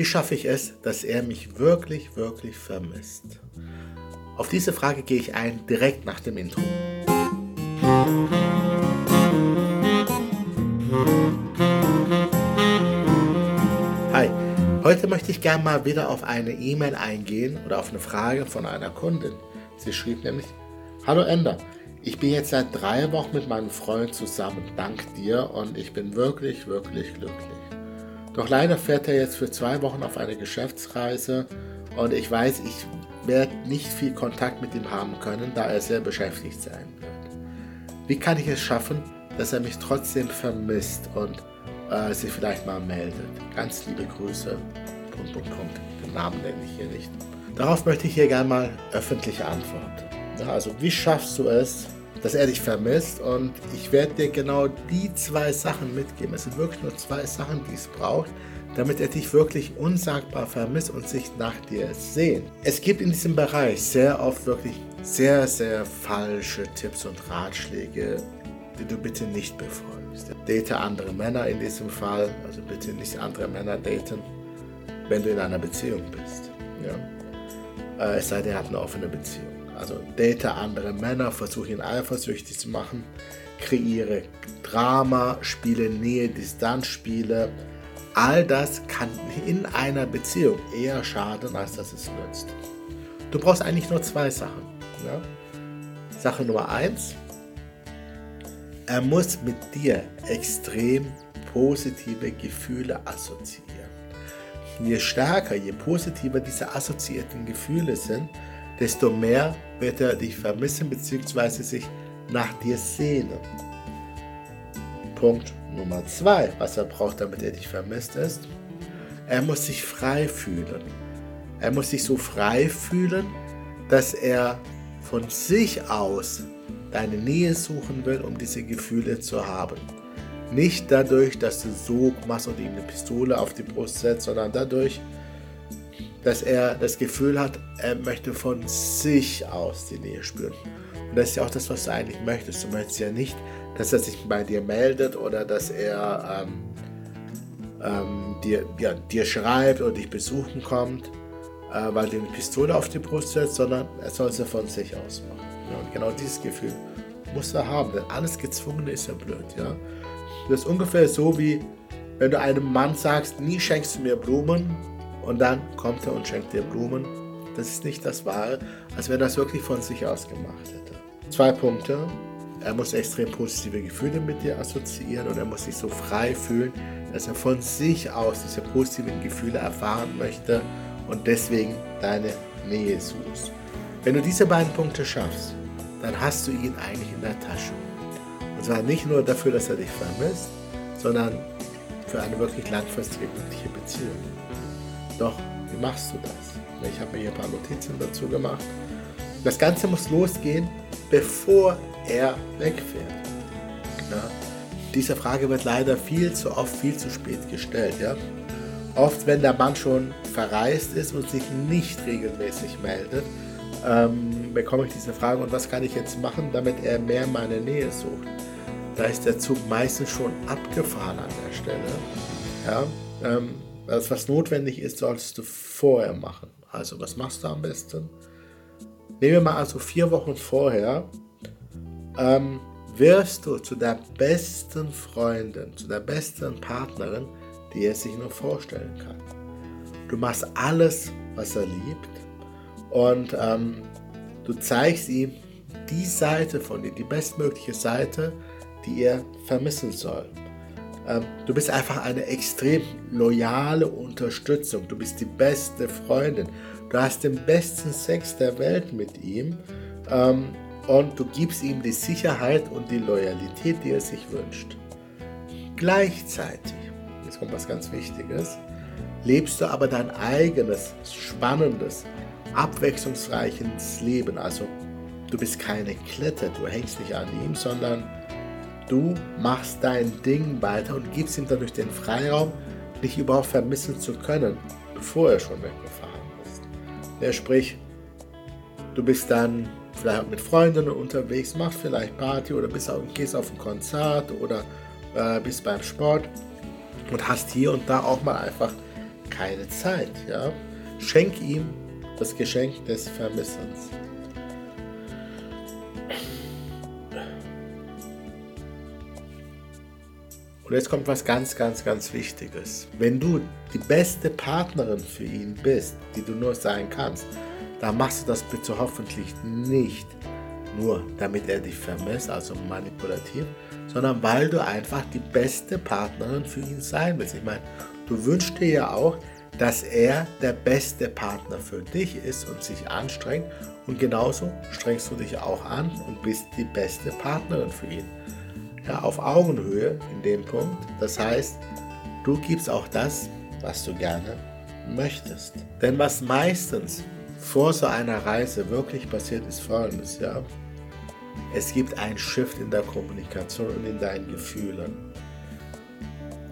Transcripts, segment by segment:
Wie schaffe ich es, dass er mich wirklich, wirklich vermisst? Auf diese Frage gehe ich ein direkt nach dem Intro. Hi, heute möchte ich gerne mal wieder auf eine E-Mail eingehen oder auf eine Frage von einer Kundin. Sie schrieb nämlich, Hallo Ender, ich bin jetzt seit drei Wochen mit meinem Freund zusammen, dank dir, und ich bin wirklich, wirklich glücklich. Doch leider fährt er jetzt für zwei Wochen auf eine Geschäftsreise und ich weiß, ich werde nicht viel Kontakt mit ihm haben können, da er sehr beschäftigt sein wird. Wie kann ich es schaffen, dass er mich trotzdem vermisst und äh, sich vielleicht mal meldet? Ganz liebe Grüße. Punkt, Punkt, Punkt. Den Namen nenne ich hier nicht. Darauf möchte ich hier gerne mal öffentliche Antwort. Ja, also wie schaffst du es, dass er dich vermisst. Und ich werde dir genau die zwei Sachen mitgeben. Es sind wirklich nur zwei Sachen, die es braucht, damit er dich wirklich unsagbar vermisst und sich nach dir sehnt. Es gibt in diesem Bereich sehr oft wirklich sehr, sehr falsche Tipps und Ratschläge, die du bitte nicht befolgst. Date andere Männer in diesem Fall, also bitte nicht andere Männer daten, wenn du in einer Beziehung bist. Ja? Äh, es sei denn, ihr habt eine offene Beziehung. Also date andere Männer, versuche ihn eifersüchtig zu machen, kreiere Drama, spiele Nähe-Distanz-Spiele. All das kann in einer Beziehung eher schaden, als dass es nützt. Du brauchst eigentlich nur zwei Sachen. Ja? Sache Nummer eins: Er muss mit dir extrem positive Gefühle assoziieren. Je stärker, je positiver diese assoziierten Gefühle sind, desto mehr wird er dich vermissen bzw. sich nach dir sehnen. Punkt Nummer zwei, was er braucht, damit er dich vermisst, ist, er muss sich frei fühlen. Er muss sich so frei fühlen, dass er von sich aus deine Nähe suchen will, um diese Gefühle zu haben. Nicht dadurch, dass du so machst und ihm eine Pistole auf die Brust setzt, sondern dadurch, dass er das Gefühl hat, er möchte von sich aus die Nähe spüren. Und das ist ja auch das, was du eigentlich möchtest. Du möchtest ja nicht, dass er sich bei dir meldet oder dass er ähm, ähm, dir, ja, dir schreibt oder dich besuchen kommt, äh, weil du eine Pistole auf die Brust setzt, sondern er soll es ja von sich aus machen. Ja, und genau dieses Gefühl muss er haben, denn alles Gezwungene ist ja blöd. Ja? Das ist ungefähr so wie, wenn du einem Mann sagst, nie schenkst du mir Blumen, und dann kommt er und schenkt dir Blumen. Das ist nicht das Wahre, als wenn er das wirklich von sich aus gemacht hätte. Zwei Punkte. Er muss extrem positive Gefühle mit dir assoziieren und er muss sich so frei fühlen, dass er von sich aus diese positiven Gefühle erfahren möchte und deswegen deine Nähe suchst. Wenn du diese beiden Punkte schaffst, dann hast du ihn eigentlich in der Tasche. Und zwar nicht nur dafür, dass er dich vermisst, sondern für eine wirklich langfristige, glückliche Beziehung. Doch, wie machst du das? Ich habe mir hier ein paar Notizen dazu gemacht. Das Ganze muss losgehen, bevor er wegfährt. Ja? Diese Frage wird leider viel zu oft, viel zu spät gestellt. Ja? Oft, wenn der Mann schon verreist ist und sich nicht regelmäßig meldet, ähm, bekomme ich diese Frage, und was kann ich jetzt machen, damit er mehr meine Nähe sucht? Da ist der Zug meistens schon abgefahren an der Stelle. Ja? Ähm, das, was notwendig ist, solltest du vorher machen. Also, was machst du am besten? Nehmen wir mal also vier Wochen vorher, ähm, wirst du zu der besten Freundin, zu der besten Partnerin, die er sich nur vorstellen kann. Du machst alles, was er liebt und ähm, du zeigst ihm die Seite von dir, die bestmögliche Seite, die er vermissen soll. Ähm, du bist einfach eine extrem loyale Unterstützung. Du bist die beste Freundin. Du hast den besten Sex der Welt mit ihm ähm, und du gibst ihm die Sicherheit und die Loyalität, die er sich wünscht. Gleichzeitig, jetzt kommt was ganz Wichtiges, lebst du aber dein eigenes, spannendes, abwechslungsreiches Leben. Also du bist keine Klette, du hängst nicht an ihm, sondern Du machst dein Ding weiter und gibst ihm dadurch den Freiraum, dich überhaupt vermissen zu können, bevor er schon weggefahren ist. Ja, sprich, du bist dann vielleicht mit Freundinnen unterwegs, machst vielleicht Party oder bist auf, gehst auf ein Konzert oder äh, bist beim Sport und hast hier und da auch mal einfach keine Zeit. Ja? Schenk ihm das Geschenk des Vermissens. Und jetzt kommt was ganz, ganz, ganz Wichtiges. Wenn du die beste Partnerin für ihn bist, die du nur sein kannst, dann machst du das bitte hoffentlich nicht nur, damit er dich vermisst, also manipulativ, sondern weil du einfach die beste Partnerin für ihn sein willst. Ich meine, du wünschst dir ja auch, dass er der beste Partner für dich ist und sich anstrengt und genauso strengst du dich auch an und bist die beste Partnerin für ihn ja, auf Augenhöhe in dem Punkt. Das heißt, du gibst auch das, was du gerne möchtest. Denn was meistens vor so einer Reise wirklich passiert, ist folgendes, ja. Es gibt einen Shift in der Kommunikation und in deinen Gefühlen.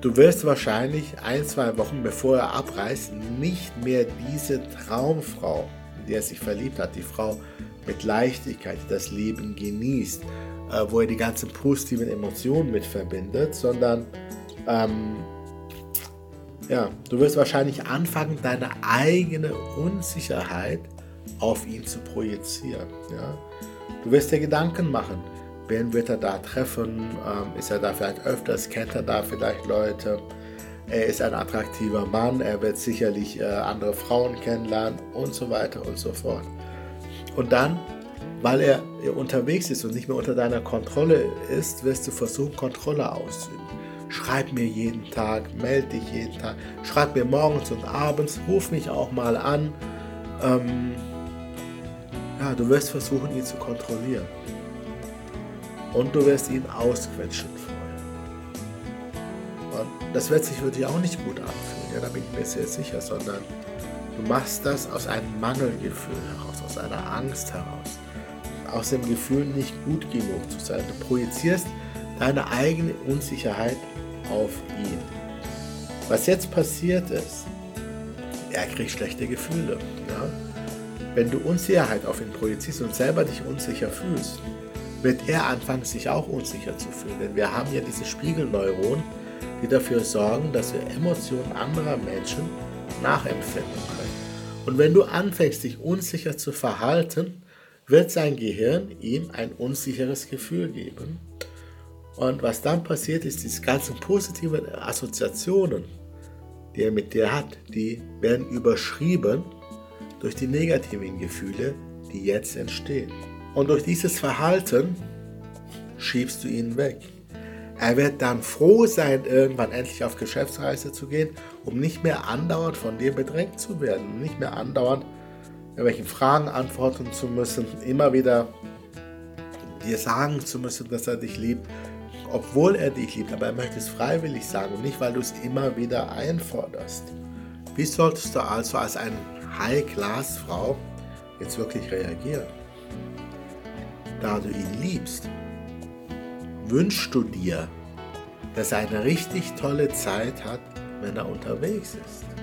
Du wirst wahrscheinlich ein, zwei Wochen bevor er abreist, nicht mehr diese Traumfrau, in die er sich verliebt hat, die Frau mit Leichtigkeit, die das Leben genießt, äh, wo er die ganzen positiven Emotionen mit verbindet, sondern ähm, ja, du wirst wahrscheinlich anfangen, deine eigene Unsicherheit auf ihn zu projizieren. Ja? Du wirst dir Gedanken machen, wen wird er da treffen, ähm, ist er da vielleicht öfters, kennt er da vielleicht Leute, er ist ein attraktiver Mann, er wird sicherlich äh, andere Frauen kennenlernen und so weiter und so fort. Und dann weil er unterwegs ist und nicht mehr unter deiner Kontrolle ist, wirst du versuchen, Kontrolle auszuüben. Schreib mir jeden Tag, melde dich jeden Tag, schreib mir morgens und abends, ruf mich auch mal an. Ähm, ja, du wirst versuchen, ihn zu kontrollieren. Und du wirst ihn ausquetschen vorher. Und das wird sich für dich auch nicht gut anfühlen, ja, da bin ich mir sehr sicher, sondern du machst das aus einem Mangelgefühl heraus, aus einer Angst heraus aus dem Gefühl, nicht gut genug zu sein. Du projizierst deine eigene Unsicherheit auf ihn. Was jetzt passiert ist, er kriegt schlechte Gefühle. Ja? Wenn du Unsicherheit auf ihn projizierst und selber dich unsicher fühlst, wird er anfangen, sich auch unsicher zu fühlen. Denn wir haben ja diese Spiegelneuronen, die dafür sorgen, dass wir Emotionen anderer Menschen nachempfinden können. Und wenn du anfängst, dich unsicher zu verhalten, wird sein Gehirn ihm ein unsicheres Gefühl geben. Und was dann passiert ist, diese ganzen positiven Assoziationen, die er mit dir hat, die werden überschrieben durch die negativen Gefühle, die jetzt entstehen. Und durch dieses Verhalten schiebst du ihn weg. Er wird dann froh sein, irgendwann endlich auf Geschäftsreise zu gehen, um nicht mehr andauernd von dir bedrängt zu werden, um nicht mehr andauernd irgendwelchen Fragen antworten zu müssen, immer wieder dir sagen zu müssen, dass er dich liebt, obwohl er dich liebt, aber er möchte es freiwillig sagen und nicht, weil du es immer wieder einforderst. Wie solltest du also als eine High-Class-Frau jetzt wirklich reagieren? Da du ihn liebst, wünschst du dir, dass er eine richtig tolle Zeit hat, wenn er unterwegs ist.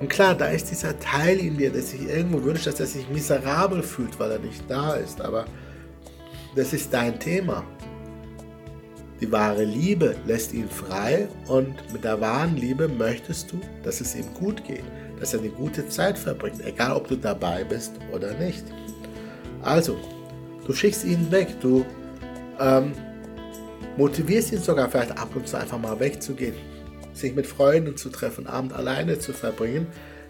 Und klar, da ist dieser Teil in dir, der sich irgendwo wünscht, dass er sich miserabel fühlt, weil er nicht da ist. Aber das ist dein Thema. Die wahre Liebe lässt ihn frei und mit der wahren Liebe möchtest du, dass es ihm gut geht, dass er eine gute Zeit verbringt, egal ob du dabei bist oder nicht. Also, du schickst ihn weg, du ähm, motivierst ihn sogar vielleicht ab und zu einfach mal wegzugehen sich mit Freunden zu treffen, Abend alleine zu verbringen,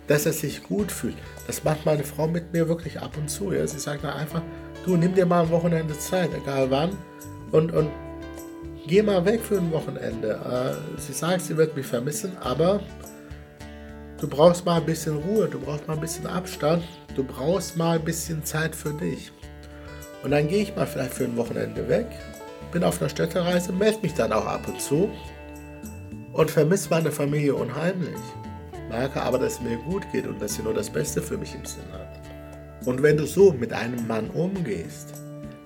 dass er sich gut fühlt. Das macht meine Frau mit mir wirklich ab und zu. Ja? Sie sagt dann einfach, du nimm dir mal ein Wochenende Zeit, egal wann, und, und geh mal weg für ein Wochenende. Äh, sie sagt, sie wird mich vermissen, aber du brauchst mal ein bisschen Ruhe, du brauchst mal ein bisschen Abstand, du brauchst mal ein bisschen Zeit für dich. Und dann gehe ich mal vielleicht für ein Wochenende weg, bin auf einer Städtereise, melde mich dann auch ab und zu und vermisse meine Familie unheimlich. Merke aber, dass es mir gut geht und dass sie nur das Beste für mich im Sinn hat. Und wenn du so mit einem Mann umgehst,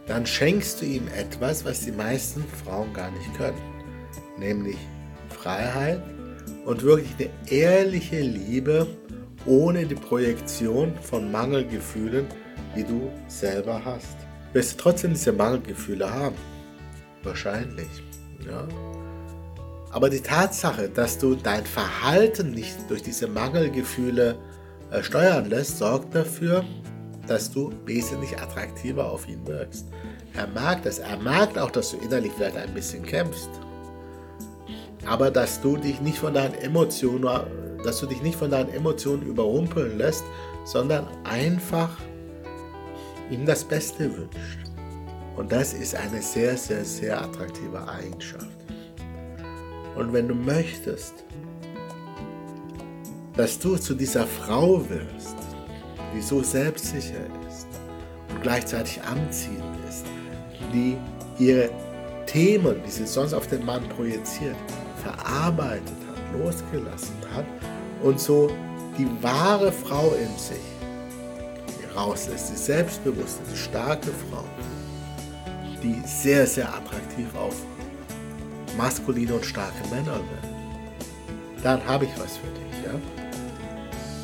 dann schenkst du ihm etwas, was die meisten Frauen gar nicht können. Nämlich Freiheit und wirklich eine ehrliche Liebe ohne die Projektion von Mangelgefühlen, die du selber hast. Wirst du trotzdem diese Mangelgefühle haben? Wahrscheinlich. Ja? Aber die Tatsache, dass du dein Verhalten nicht durch diese Mangelgefühle äh, steuern lässt, sorgt dafür, dass du wesentlich attraktiver auf ihn wirkst. Er mag das. Er mag auch, dass du innerlich vielleicht ein bisschen kämpfst. Aber dass du dich nicht von deinen Emotionen, dass du dich nicht von deinen Emotionen überrumpeln lässt, sondern einfach ihm das Beste wünscht. Und das ist eine sehr, sehr, sehr attraktive Eigenschaft. Und wenn du möchtest, dass du zu dieser Frau wirst, die so selbstsicher ist und gleichzeitig anziehend ist, die ihre Themen, die sie sonst auf den Mann projiziert, verarbeitet hat, losgelassen hat und so die wahre Frau in sich rauslässt, die selbstbewusste, die starke Frau, die sehr, sehr attraktiv auf maskuline und starke Männer wird, dann habe ich was für dich. Ja?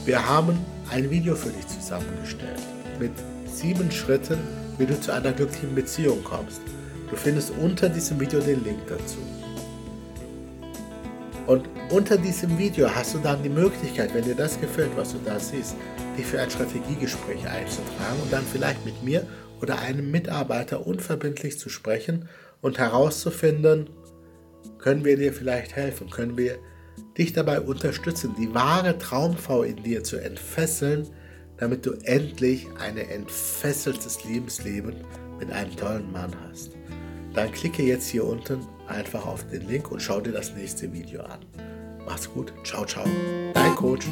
Wir haben ein Video für dich zusammengestellt mit sieben Schritten, wie du zu einer glücklichen Beziehung kommst. Du findest unter diesem Video den Link dazu. Und unter diesem Video hast du dann die Möglichkeit, wenn dir das gefällt, was du da siehst, dich für ein Strategiegespräch einzutragen und dann vielleicht mit mir oder einem Mitarbeiter unverbindlich zu sprechen und herauszufinden, können wir dir vielleicht helfen, können wir dich dabei unterstützen, die wahre Traumfrau in dir zu entfesseln, damit du endlich ein entfesseltes Lebensleben mit einem tollen Mann hast. Dann klicke jetzt hier unten einfach auf den Link und schau dir das nächste Video an. Mach's gut, ciao, ciao. Dein Coach.